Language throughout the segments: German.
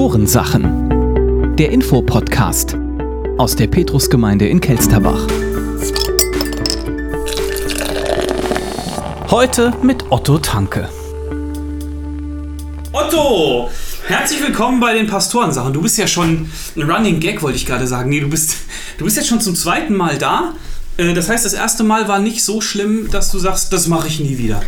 Pastorensachen. Der Infopodcast aus der Petrusgemeinde in Kelsterbach. Heute mit Otto Tanke. Otto! Herzlich willkommen bei den Pastorensachen. Du bist ja schon ein Running Gag, wollte ich gerade sagen. Nee, du bist, du bist jetzt schon zum zweiten Mal da. Äh, Das heißt, das erste Mal war nicht so schlimm, dass du sagst, das mache ich nie wieder.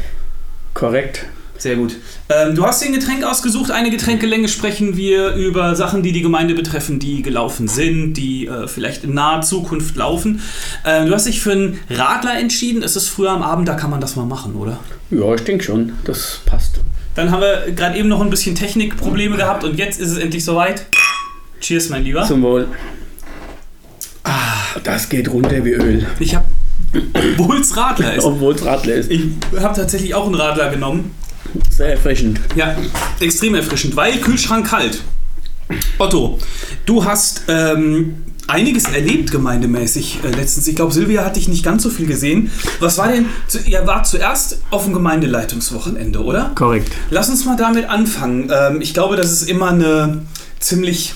Korrekt. Sehr gut. Ähm, du hast dir ein Getränk ausgesucht. Eine Getränkelänge sprechen wir über Sachen, die die Gemeinde betreffen, die gelaufen sind, die äh, vielleicht in naher Zukunft laufen. Ähm, du hast dich für einen Radler entschieden. Es ist früher am Abend, da kann man das mal machen, oder? Ja, ich denke schon, das passt. Dann haben wir gerade eben noch ein bisschen Technikprobleme gehabt und jetzt ist es endlich soweit. Cheers, mein Lieber. Zum Wohl. Ah, das geht runter wie Öl. Ich habe, obwohl es Radler ist, Obwohl es Radler ist. ich habe tatsächlich auch einen Radler genommen. Sehr erfrischend. Ja, extrem erfrischend, weil Kühlschrank kalt. Otto, du hast ähm, einiges erlebt gemeindemäßig äh, letztens. Ich glaube, Silvia hat dich nicht ganz so viel gesehen. Was war denn, zu, ihr wart zuerst auf dem Gemeindeleitungswochenende, oder? Korrekt. Lass uns mal damit anfangen. Ähm, ich glaube, das ist immer eine ziemlich,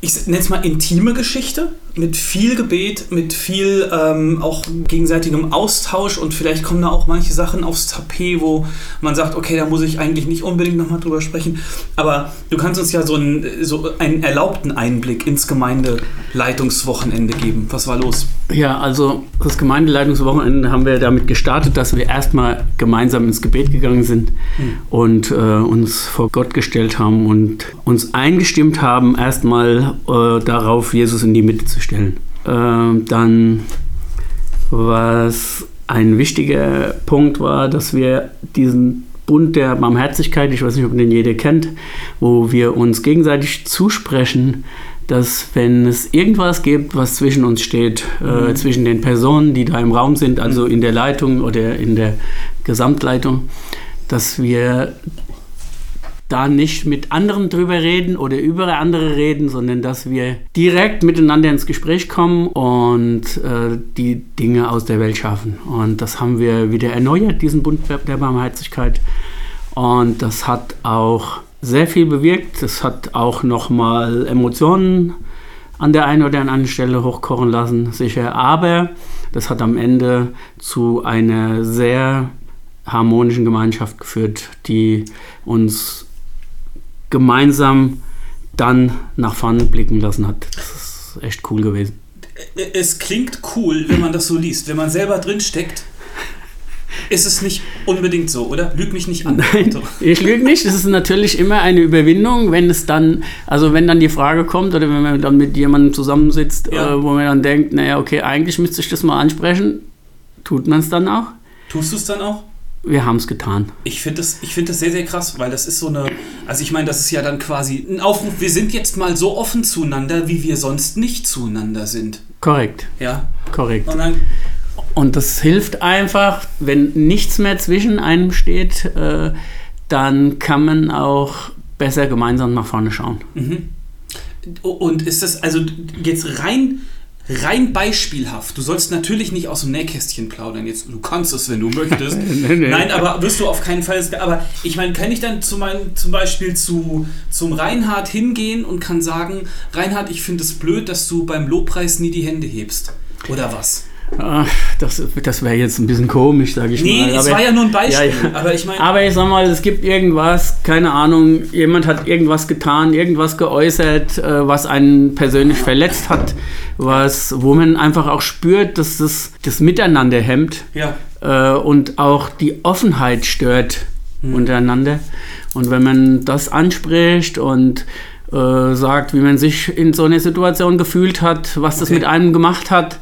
ich nenne es mal intime Geschichte mit viel Gebet, mit viel ähm, auch gegenseitigem Austausch und vielleicht kommen da auch manche Sachen aufs Tapet, wo man sagt, okay, da muss ich eigentlich nicht unbedingt nochmal drüber sprechen. Aber du kannst uns ja so einen, so einen erlaubten Einblick ins Gemeindeleitungswochenende geben. Was war los? Ja, also das Gemeindeleitungswochenende haben wir damit gestartet, dass wir erstmal gemeinsam ins Gebet gegangen sind und äh, uns vor Gott gestellt haben und uns eingestimmt haben, erstmal äh, darauf, Jesus in die Mitte zu stellen. Äh, dann, was ein wichtiger Punkt war, dass wir diesen Bund der Barmherzigkeit, ich weiß nicht, ob den jeder kennt, wo wir uns gegenseitig zusprechen, dass wenn es irgendwas gibt, was zwischen uns steht, äh, zwischen den Personen, die da im Raum sind, also in der Leitung oder in der Gesamtleitung, dass wir da nicht mit anderen drüber reden oder über andere reden, sondern dass wir direkt miteinander ins Gespräch kommen und äh, die Dinge aus der Welt schaffen. Und das haben wir wieder erneuert, diesen Bund der Barmherzigkeit. Und das hat auch sehr viel bewirkt. Das hat auch nochmal Emotionen an der einen oder anderen Stelle hochkochen lassen, sicher. Aber das hat am Ende zu einer sehr harmonischen Gemeinschaft geführt, die uns gemeinsam dann nach vorne blicken lassen hat. Das ist echt cool gewesen. Es klingt cool, wenn man das so liest. Wenn man selber drin steckt, ist es nicht unbedingt so, oder? Lüg mich nicht an. Nein, Otto. ich lüge nicht. Es ist natürlich immer eine Überwindung, wenn es dann, also wenn dann die Frage kommt oder wenn man dann mit jemandem zusammensitzt, Ja. äh, wo man dann denkt, naja, okay, eigentlich müsste ich das mal ansprechen, tut man es dann auch. Tust du es dann auch? Wir haben es getan. Ich finde das, ich find das sehr, sehr krass, weil das ist so eine. Also, ich meine, das ist ja dann quasi ein Aufruf. Wir sind jetzt mal so offen zueinander, wie wir sonst nicht zueinander sind. Korrekt, Ja. korrekt. Und dann, Und das hilft einfach, wenn nichts mehr zwischen einem steht, äh, dann kann man auch besser gemeinsam nach vorne schauen. und ist das also jetzt rein. Rein beispielhaft. Du sollst natürlich nicht aus dem Nähkästchen plaudern. Jetzt, du kannst es, wenn du möchtest. Nee, nee. Nein, aber wirst du auf keinen Fall. Aber ich meine, kann ich dann zum, mein- zum Beispiel zu, zum Reinhard hingehen und kann sagen, Reinhard, ich finde es blöd, dass du beim Lobpreis nie die Hände hebst. Oder was? Das das wäre jetzt ein bisschen komisch, sage ich Nee, mal. es aber- war ja nur ein Beispiel. Ja, ja. Aber ich meine, Aber ich sag mal, es gibt irgendwas, keine Ahnung, jemand hat irgendwas getan, irgendwas geäußert, äh, was einen persönlich verletzt hat, was, wo man einfach auch spürt, dass das, das Miteinander hemmt ja. äh, und auch die Offenheit stört untereinander. Und wenn man das anspricht und äh, sagt, wie man sich in so einer Situation gefühlt hat, was das Okay. mit einem gemacht hat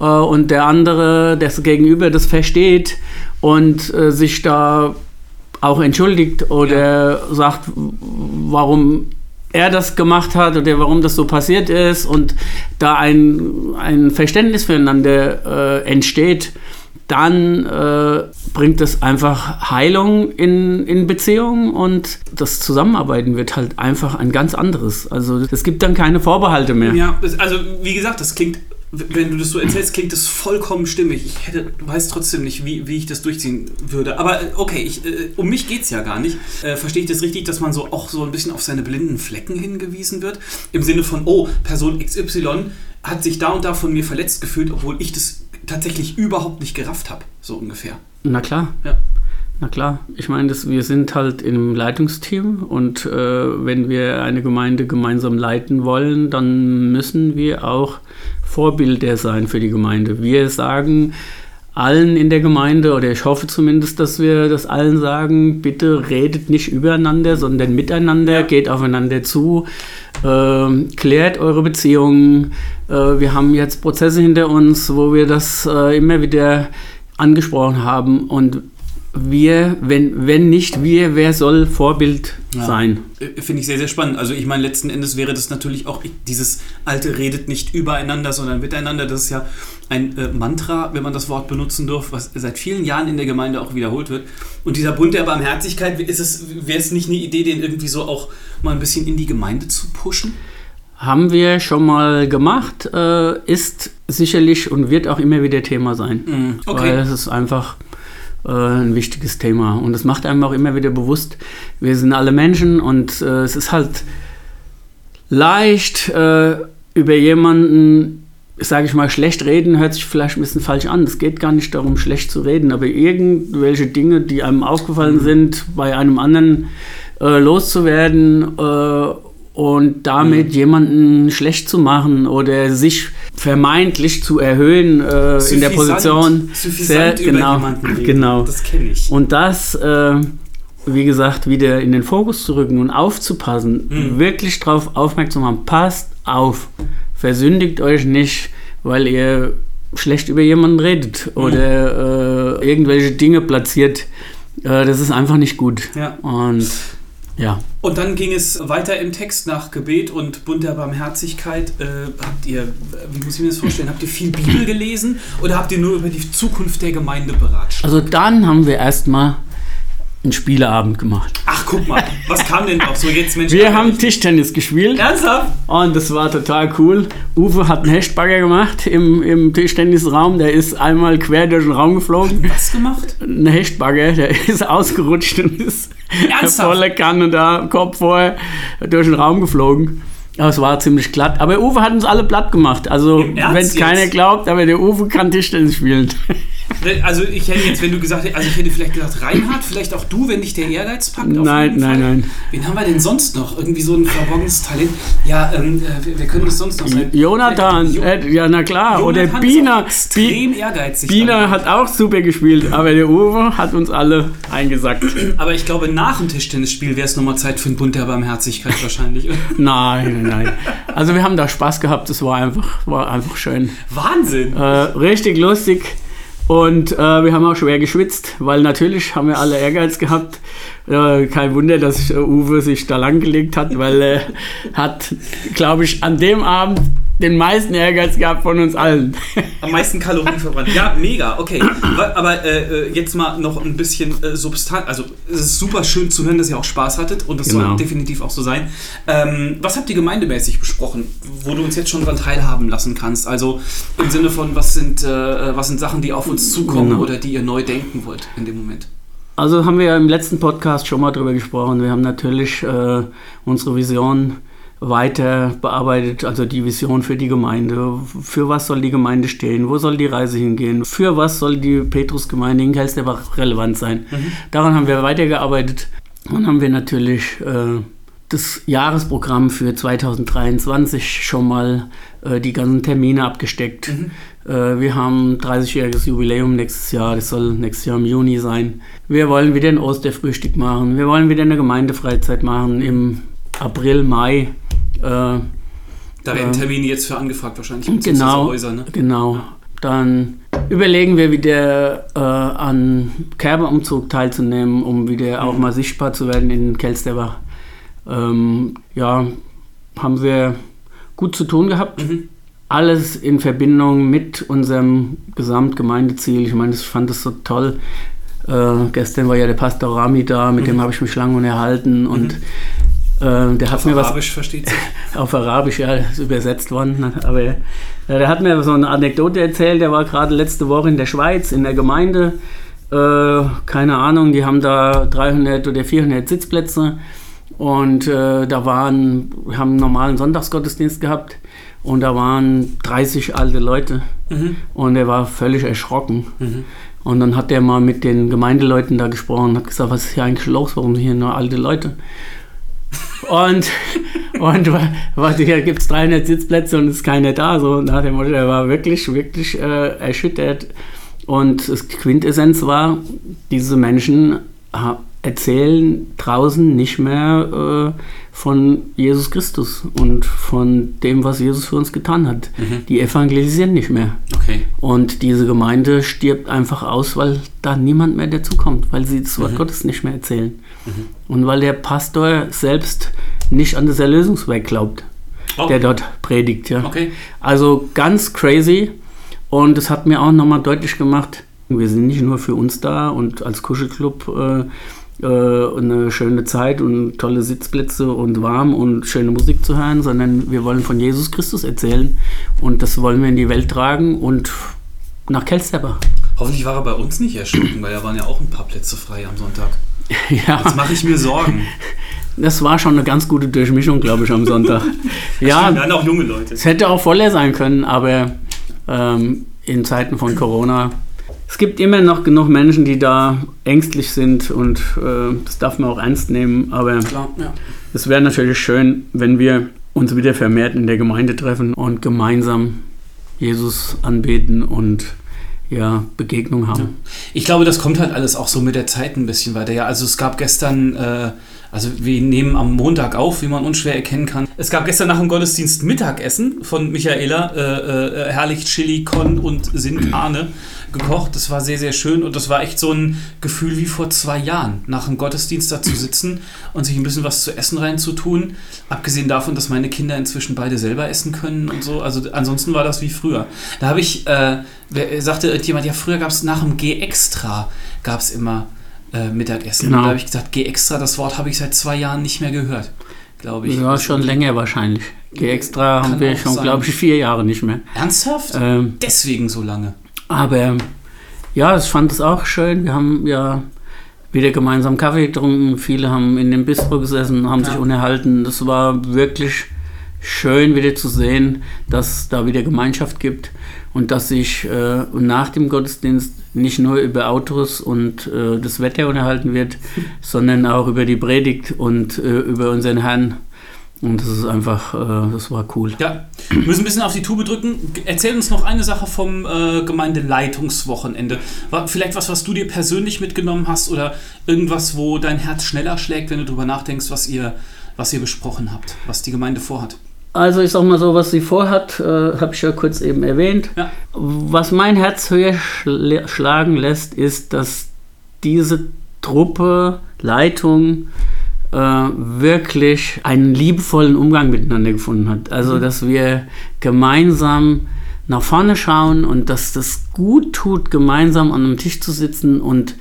äh, und der andere, das Gegenüber das versteht und äh, sich da auch entschuldigt oder sagt, w- warum er das gemacht hat oder warum das so passiert ist und da ein, ein Verständnis füreinander äh, entsteht, dann äh, bringt es einfach Heilung in, in Beziehungen und das Zusammenarbeiten wird halt einfach ein ganz anderes. Also es gibt dann keine Vorbehalte mehr. Ja, also wie gesagt, das klingt wenn du das so erzählst, klingt das vollkommen stimmig. Ich hätte, weiß trotzdem nicht, wie, wie ich das durchziehen würde. Aber äh, okay, ich, äh, um mich geht es ja gar nicht. Äh, verstehe ich das richtig, dass man so auch so ein bisschen auf seine blinden Flecken hingewiesen wird? Im Sinne von, oh, Person XY hat sich da und da von mir verletzt gefühlt, obwohl ich das tatsächlich überhaupt nicht gerafft habe, so ungefähr. Na klar. Ja. Na klar, ich meine, das, wir sind halt im Leitungsteam und äh, wenn wir eine Gemeinde gemeinsam leiten wollen, dann müssen wir auch Vorbilder sein für die Gemeinde. Wir sagen allen in der Gemeinde, oder ich hoffe zumindest, dass wir das allen sagen, bitte redet nicht übereinander, sondern miteinander, geht aufeinander zu, äh, klärt eure Beziehungen. Äh, wir haben jetzt Prozesse hinter uns, wo wir das äh, immer wieder angesprochen haben und wir, wenn, wenn nicht wir, wer soll Vorbild ja. sein? Äh, finde ich sehr, sehr spannend. Also ich meine, letzten Endes wäre das natürlich auch dieses alte redet nicht übereinander, sondern miteinander. Das ist ja ein äh, Mantra, wenn man das Wort benutzen darf, was seit vielen Jahren in der Gemeinde auch wiederholt wird. Und dieser Bund der Barmherzigkeit, ist es, wäre es nicht eine Idee, den irgendwie so auch mal ein bisschen in die Gemeinde zu pushen? Haben wir schon mal gemacht, äh, ist sicherlich und wird auch immer wieder Thema sein. Mm, okay. Weil es ist einfach äh, ein wichtiges Thema. Und es macht einem auch immer wieder bewusst, wir sind alle Menschen und äh, es ist halt leicht äh, über jemanden, sage ich mal, schlecht reden, hört sich vielleicht ein bisschen falsch an. Es geht gar nicht darum, schlecht zu reden, aber irgendwelche Dinge, die einem aufgefallen sind, bei einem anderen äh, loszuwerden äh, und damit mhm. jemanden schlecht zu machen oder sich vermeintlich zu erhöhen äh, in der Position. Sehr, genau, genau. Das kenne ich. Und das, äh, wie gesagt, wieder in den Fokus zu rücken und aufzupassen, mhm. wirklich darauf aufmerksam machen, passt auf, versündigt euch nicht, weil ihr schlecht über jemanden redet oder äh, irgendwelche Dinge platziert. Äh, das ist einfach nicht gut. Ja. Und ja. Und dann ging es weiter im Text nach Gebet und Bund der Barmherzigkeit. Äh, habt ihr, wie muss ich mir das vorstellen, habt ihr viel Bibel gelesen oder habt ihr nur über die Zukunft der Gemeinde beratscht? Also dann haben wir erstmal einen Spieleabend gemacht. Ach, guck mal, was kam denn noch so jetzt, Mensch? Wir haben Tischtennis gespielt. Ernsthaft? Und das war total cool. Uwe hat einen Hechtbagger gemacht im, im Tischtennisraum. Der ist einmal quer durch den Raum geflogen. Was gemacht? Ein Hechtbagger, der ist ausgerutscht und ist Ernsthaft? voller Kanne da, Kopf vorher, durch den Raum geflogen. Aber es war ziemlich glatt. Aber Uwe hat uns alle platt gemacht. Also, wenn es keiner glaubt, aber der Uwe kann Tischtennis spielen. Also ich hätte jetzt, wenn du gesagt hättest, also ich hätte vielleicht gesagt, Reinhard, vielleicht auch du, wenn dich der Ehrgeiz packt. Nein, nein, nein. Wen haben wir denn sonst noch? Irgendwie so ein verborgenes Talent. Ja, ähm, äh, wir, wir, können es sonst noch sein. Jonathan, jo äh, ja na klar. Jonathan Oder Bina. Extrem ehrgeizig. Bina hat auch super gespielt, aber der Uwe hat uns alle eingesackt. Aber ich glaube, nach dem Tischtennisspiel wäre es nochmal Zeit für einen Bund der Barmherzigkeit wahrscheinlich. nein, nein. Also wir haben da Spaß gehabt, es war einfach, war einfach schön. Wahnsinn! Äh, richtig lustig. Und äh, wir haben auch schwer geschwitzt, weil natürlich haben wir alle Ehrgeiz gehabt. Äh, kein Wunder, dass äh, Uwe sich da langgelegt hat, weil er hat, glaube ich, an dem Abend den meisten Ehrgeiz gehabt von uns allen. Am meisten Kalorien verbrannt. Ja, mega, okay. Aber äh, äh, jetzt mal noch ein bisschen äh, Substanz. Also, es ist super schön zu hören, dass ihr auch Spaß hattet und das genau. soll definitiv auch so sein. Ähm, was habt ihr gemeindemäßig besprochen, wo du uns jetzt schon daran teilhaben lassen kannst? Also im Sinne von, was sind, äh, was sind Sachen, die auf uns zukommen genau. oder die ihr neu denken wollt in dem Moment? Also haben wir ja im letzten Podcast schon mal drüber gesprochen. Wir haben natürlich äh, unsere Vision weiter bearbeitet, also die Vision für die Gemeinde. Für was soll die Gemeinde stehen? Wo soll die Reise hingehen? Für was soll die Petrusgemeinde in Kelsterbach relevant sein? Mhm. Daran haben wir weitergearbeitet und haben wir natürlich äh, das Jahresprogramm für 2023 schon mal äh, die ganzen Termine abgesteckt. Mhm. Äh, wir haben 30-jähriges Jubiläum nächstes Jahr, das soll nächstes Jahr im Juni sein. Wir wollen wieder ein Osterfrühstück machen, wir wollen wieder eine Gemeindefreizeit machen im April, Mai. Äh, da werden äh, Termine jetzt für angefragt wahrscheinlich. Genau, Häuser, ne? genau. Dann überlegen wir wieder äh, an Kerberumzug teilzunehmen, um wieder mhm. auch mal sichtbar zu werden in Kelsterbach. Ähm, ja, haben wir gut zu tun gehabt. Mhm. Alles in Verbindung mit unserem Gesamtgemeindeziel. Ich meine, ich fand das so toll. Äh, gestern war ja der Pastor Rami da, mit mhm. dem habe ich mich lange unterhalten und mhm Äh, der hat Auf mir was Arabisch versteht sich. auf Arabisch, ja, ist übersetzt worden. ne? Aber äh, der hat mir so eine Anekdote erzählt. Der war gerade letzte Woche in der Schweiz, in der Gemeinde. Äh, keine Ahnung, die haben da 300 oder 400 Sitzplätze. Und äh, da waren, wir haben einen normalen Sonntagsgottesdienst gehabt. Und da waren 30 alte Leute. Und er war völlig erschrocken. Und dann hat er mal mit den Gemeindeleuten da gesprochen und hat gesagt, was ist hier eigentlich los? Warum sind hier nur alte Leute? Und, und wa- wa- hier gibt es 300 Sitzplätze und ist keiner da. So nach dem Motto, er war wirklich, wirklich äh, erschüttert. Und das Quintessenz war, diese Menschen ha- erzählen draußen nicht mehr äh, von Jesus Christus und von dem, was Jesus für uns getan hat. Die evangelisieren nicht mehr. Okay. Und diese Gemeinde stirbt einfach aus, weil da niemand mehr dazukommt, weil sie das Wort Mhm. Gottes nicht mehr erzählen. Und weil der Pastor selbst nicht an das Erlösungswerk glaubt, Oh. der dort predigt. Ja. Okay. Also ganz crazy. Und es hat mir auch nochmal deutlich gemacht, wir sind nicht nur für uns da und als Kuschelclub äh, äh, eine schöne Zeit und tolle Sitzplätze und warm und schöne Musik zu hören, sondern wir wollen von Jesus Christus erzählen und das wollen wir in die Welt tragen und nach Kelsterber. Hoffentlich war er bei uns nicht erschrocken, weil da waren ja auch ein paar Plätze frei am Sonntag. ja, Jetzt mache ich mir Sorgen. das war schon eine ganz gute Durchmischung, glaube ich, am Sonntag. Ja, waren auch junge Leute. Es hätte auch voller sein können, aber ähm, in Zeiten von Corona. Es gibt immer noch genug Menschen, die da ängstlich sind und äh, das darf man auch ernst nehmen. Aber Klar, ja. es wäre natürlich schön, wenn wir uns wieder vermehrt in der Gemeinde treffen und gemeinsam Jesus anbeten und ja, Begegnung haben. Ich glaube, das kommt halt alles auch so mit der Zeit ein bisschen weiter. Ja, also es gab gestern, äh, also wir nehmen am Montag auf, wie man unschwer erkennen kann. Es gab gestern nach dem Gottesdienst Mittagessen von Michaela, äh, äh, herrlich Chili, Con und Sint Arne gekocht. Das war sehr, sehr schön und das war echt so ein Gefühl wie vor zwei Jahren, nach dem Gottesdienst da zu sitzen und sich ein bisschen was zu essen reinzutun. Abgesehen davon, dass meine Kinder inzwischen beide selber essen können und so. Also ansonsten war das wie früher. Da habe ich, äh, sagte irgendjemand, ja, früher gab es nach dem G-Extra, gab es immer äh, Mittagessen. Genau. Da habe ich gesagt, G-Extra, das Wort habe ich seit zwei Jahren nicht mehr gehört, glaube ich. Ja, schon länger wahrscheinlich. Die extra Kann haben wir schon, glaube ich, vier Jahre nicht mehr. Ernsthaft? Ähm, Deswegen so lange. Aber ja, ich fand es auch schön. Wir haben ja wieder gemeinsam Kaffee getrunken. Viele haben in dem Bistro gesessen, haben Ja. sich unterhalten. Das war wirklich schön wieder zu sehen, dass es da wieder Gemeinschaft gibt und dass sich äh, nach dem Gottesdienst nicht nur über Autos und äh, das Wetter unterhalten wird, sondern auch über die Predigt und äh, über unseren Herrn. Und das ist einfach, äh, das war cool. Ja, wir müssen ein bisschen auf die Tube drücken. Erzähl uns noch eine Sache vom äh, Gemeindeleitungswochenende. War vielleicht was, was du dir persönlich mitgenommen hast oder irgendwas, wo dein Herz schneller schlägt, wenn du darüber nachdenkst, was ihr, was ihr besprochen habt, was die Gemeinde vorhat. Also ich sag mal so, was sie vorhat, äh, habe ich ja kurz eben erwähnt. Ja. Was mein Herz höher schl schlagen lässt, ist, dass diese Truppe, Leitung äh, wirklich einen liebevollen Umgang miteinander gefunden hat. Also dass wir gemeinsam nach vorne schauen und dass das gut tut, gemeinsam an einem Tisch zu sitzen und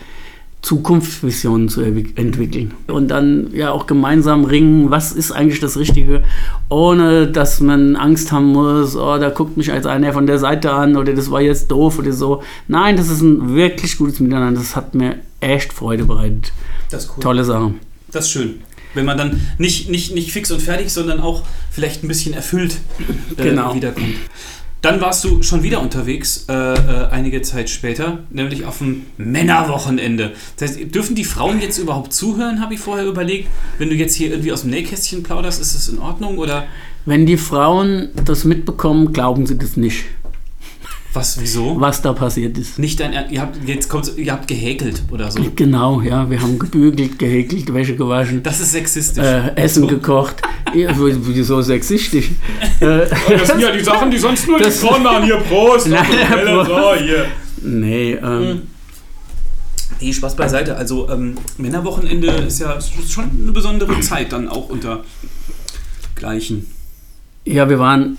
Zukunftsvisionen zu entwickeln. Und dann ja auch gemeinsam ringen, was ist eigentlich das Richtige, ohne dass man Angst haben muss, oh, da guckt mich als einer von der Seite an oder das war jetzt doof oder so. Nein, das ist ein wirklich gutes Miteinander. Das hat mir echt Freude bereitet. Das ist cool. Tolle Sache. Das ist schön. Wenn man dann nicht, nicht, nicht fix und fertig, sondern auch vielleicht ein bisschen erfüllt äh, Genau. wiederkommt. Dann warst du schon wieder unterwegs, äh, äh, einige Zeit später, nämlich auf dem Männerwochenende. Das heißt, dürfen die Frauen jetzt überhaupt zuhören, habe ich vorher überlegt. Wenn du jetzt hier irgendwie aus dem Nähkästchen plauderst, ist das in Ordnung? Oder Wenn die Frauen das mitbekommen, glauben sie das nicht, was, wieso? was da passiert ist. Nicht Ernst, ihr habt, jetzt kommt, ihr habt gehäkelt oder so. Genau, ja, wir haben gebügelt, gehäkelt, Wäsche gewaschen. Das ist sexistisch. Äh, Essen So. gekocht. Ja, wieso sexistisch? Äh, Das sind ja die Sachen, die sonst nur Das- die Frauen machen. Hier, Prost! Nein, Prost. So, hier. nee, ähm, Nee, Spaß beiseite. Also ähm, Männerwochenende ist ja schon eine besondere Zeit dann auch unter Gleichen. ja, wir waren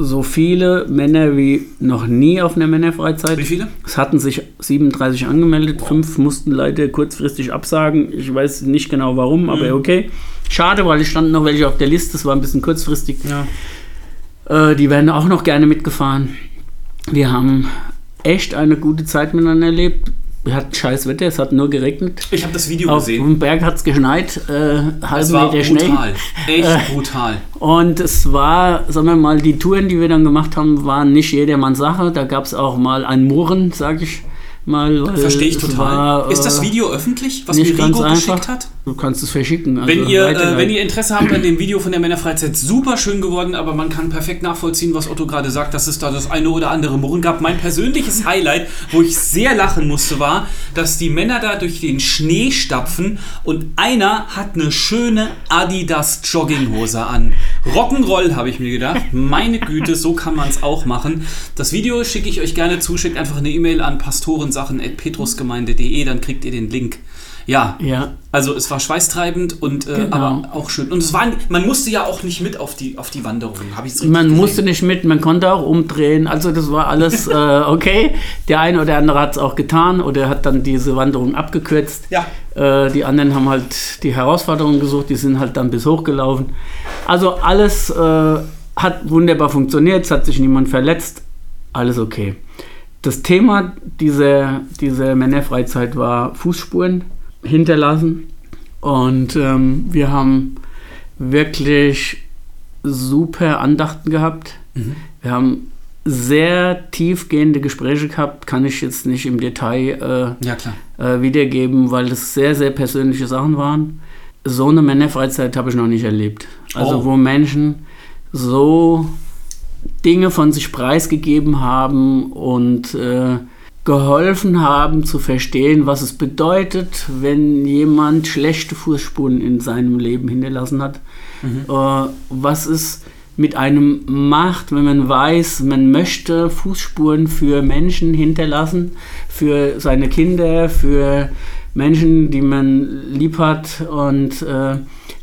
so viele Männer wie noch nie auf einer Männerfreizeit. Wie viele? Es hatten sich 37 angemeldet, fünf mussten leider kurzfristig absagen. Ich weiß nicht genau warum, aber Mhm. okay. Schade, weil es standen noch welche auf der Liste, das war ein bisschen kurzfristig. Ja. Äh, die werden auch noch gerne mitgefahren. Wir haben echt eine gute Zeit miteinander erlebt. Wir hatten scheiß Wetter, es hat nur geregnet. Ich habe das Video Auf gesehen. dem Berg hat es geschneit, äh, war Meter Schnee. brutal. Echt Äh, brutal. Und es war, sagen wir mal, die Touren, die wir dann gemacht haben, waren nicht jedermanns Sache. Da gab es auch mal ein Murren, sag ich mal. Verstehe ich total. War, ist das äh, Video öffentlich, was mir Rigo geschickt hat? Du kannst es verschicken. Also Wenn ihr, äh, wenn ihr Interesse habt an dem Video von der Männerfreizeit, super schön geworden, aber man kann perfekt nachvollziehen, was Otto gerade sagt, dass es da das eine oder andere Murren gab. Mein persönliches Highlight, wo ich sehr lachen musste, war, dass die Männer da durch den Schnee stapfen und einer hat eine schöne Adidas Jogginghose an. Rock'n'Roll, habe ich mir gedacht. Meine Güte, so kann man es auch machen. Das Video schicke ich euch gerne zu. Schickt einfach eine E-Mail an pastorensachen.petrusgemeinde.de, dann kriegt ihr den Link. Ja, ja, also es war schweißtreibend und äh, Genau. aber auch schön. Und es war, man musste ja auch nicht mit auf die, auf die Wanderung. Habe ich richtig man gesehen. musste nicht mit, man konnte auch umdrehen. Also das war alles äh, okay. Der eine oder andere hat es auch getan oder hat dann diese Wanderung abgekürzt. Ja. Äh, die anderen haben halt die Herausforderung gesucht, die sind halt dann bis hochgelaufen. Also alles äh, hat wunderbar funktioniert, es hat sich niemand verletzt, alles okay. Das Thema dieser, dieser Männerfreizeit war Fußspuren hinterlassen und ähm, wir haben wirklich super Andachten gehabt. Wir haben sehr tiefgehende Gespräche gehabt, kann ich jetzt nicht im Detail äh, Ja, äh, wiedergeben, weil das sehr, sehr persönliche Sachen waren. So eine Männerfreizeit habe ich noch nicht erlebt. Also Oh. wo Menschen so Dinge von sich preisgegeben haben und äh, geholfen haben zu verstehen, was es bedeutet, wenn jemand schlechte Fußspuren in seinem Leben hinterlassen hat. Äh, was es mit einem macht, wenn man weiß, man möchte Fußspuren für Menschen hinterlassen, für seine Kinder, für Menschen, die man lieb hat und äh,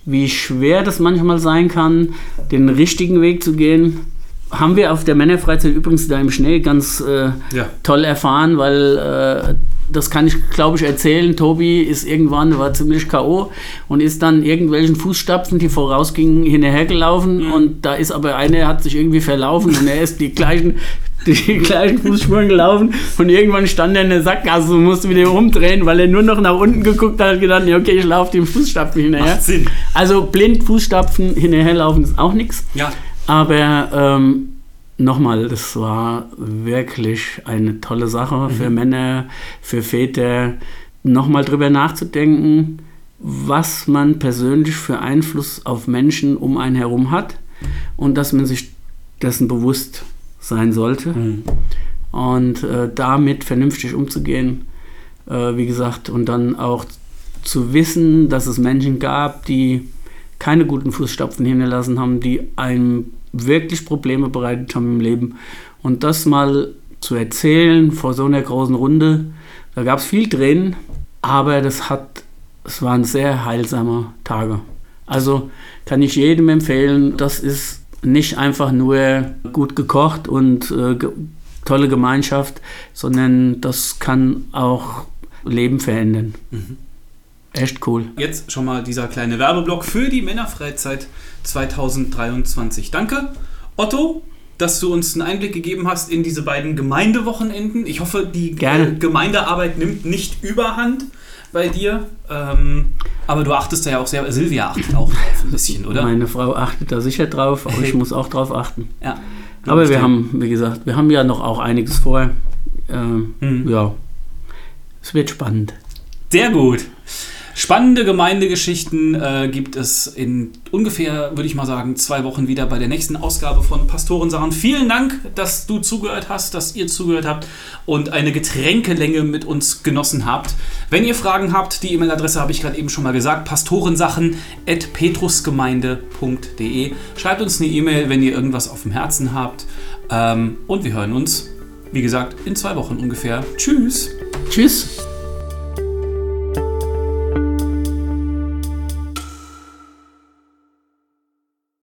wie schwer das manchmal sein kann, den richtigen Weg zu gehen. Haben wir auf der Männerfreizeit übrigens da im Schnee ganz äh, Ja. toll erfahren, weil äh, das kann ich, glaube ich, erzählen. Tobi ist irgendwann, war ziemlich K.O. und ist dann irgendwelchen Fußstapfen, die vorausgingen, hinterhergelaufen. Und da ist aber einer, hat sich irgendwie verlaufen und er ist die gleichen, die gleichen Fußspuren gelaufen. Und irgendwann stand er in der Sackgasse und musste wieder umdrehen, weil er nur noch nach unten geguckt hat und gedacht, ja, okay, ich laufe dem Fußstapfen hinterher. Also blind Fußstapfen hinterherlaufen ist auch nichts. Ja. Aber ähm, nochmal, das war wirklich eine tolle Sache für Männer, für Väter, nochmal drüber nachzudenken, was man persönlich für Einfluss auf Menschen um einen herum hat und dass man sich dessen bewusst sein sollte Mhm. und äh, damit vernünftig umzugehen, äh, wie gesagt, und dann auch zu wissen, dass es Menschen gab, die keine guten Fußstapfen hinterlassen haben, die einem wirklich Probleme bereitet haben im Leben. Und das mal zu erzählen vor so einer großen Runde, da gab es viel Tränen, aber das hat, es waren sehr heilsame Tage. Also kann ich jedem empfehlen, das ist nicht einfach nur gut gekocht und äh, ge tolle Gemeinschaft, sondern das kann auch Leben verändern. Echt cool. Jetzt schon mal dieser kleine Werbeblock für die Männerfreizeit 2023. Danke, Otto, dass du uns einen Einblick gegeben hast in diese beiden Gemeindewochenenden. Ich hoffe, die Gerne. Gemeindearbeit nimmt nicht überhand bei dir. Ähm, aber du achtest da ja auch sehr, Silvia achtet auch drauf ein bisschen, oder? Meine Frau achtet da sicher drauf, aber ich muss auch drauf achten. ja. Aber wir haben, wie gesagt, wir haben ja noch auch einiges vor. Ähm, Mhm. Ja, es wird spannend. Sehr gut. Spannende Gemeindegeschichten äh, gibt es in ungefähr, würde ich mal sagen, zwei Wochen wieder bei der nächsten Ausgabe von Pastorensachen. Vielen Dank, dass du zugehört hast, dass ihr zugehört habt und eine Getränkelänge mit uns genossen habt. Wenn ihr Fragen habt, die E-Mail-Adresse habe ich gerade eben schon mal gesagt, pastorensachen.petrusgemeinde.de. Schreibt uns eine E-Mail, wenn ihr irgendwas auf dem Herzen habt. Ähm, und wir hören uns, wie gesagt, in zwei Wochen ungefähr. Tschüss. Tschüss.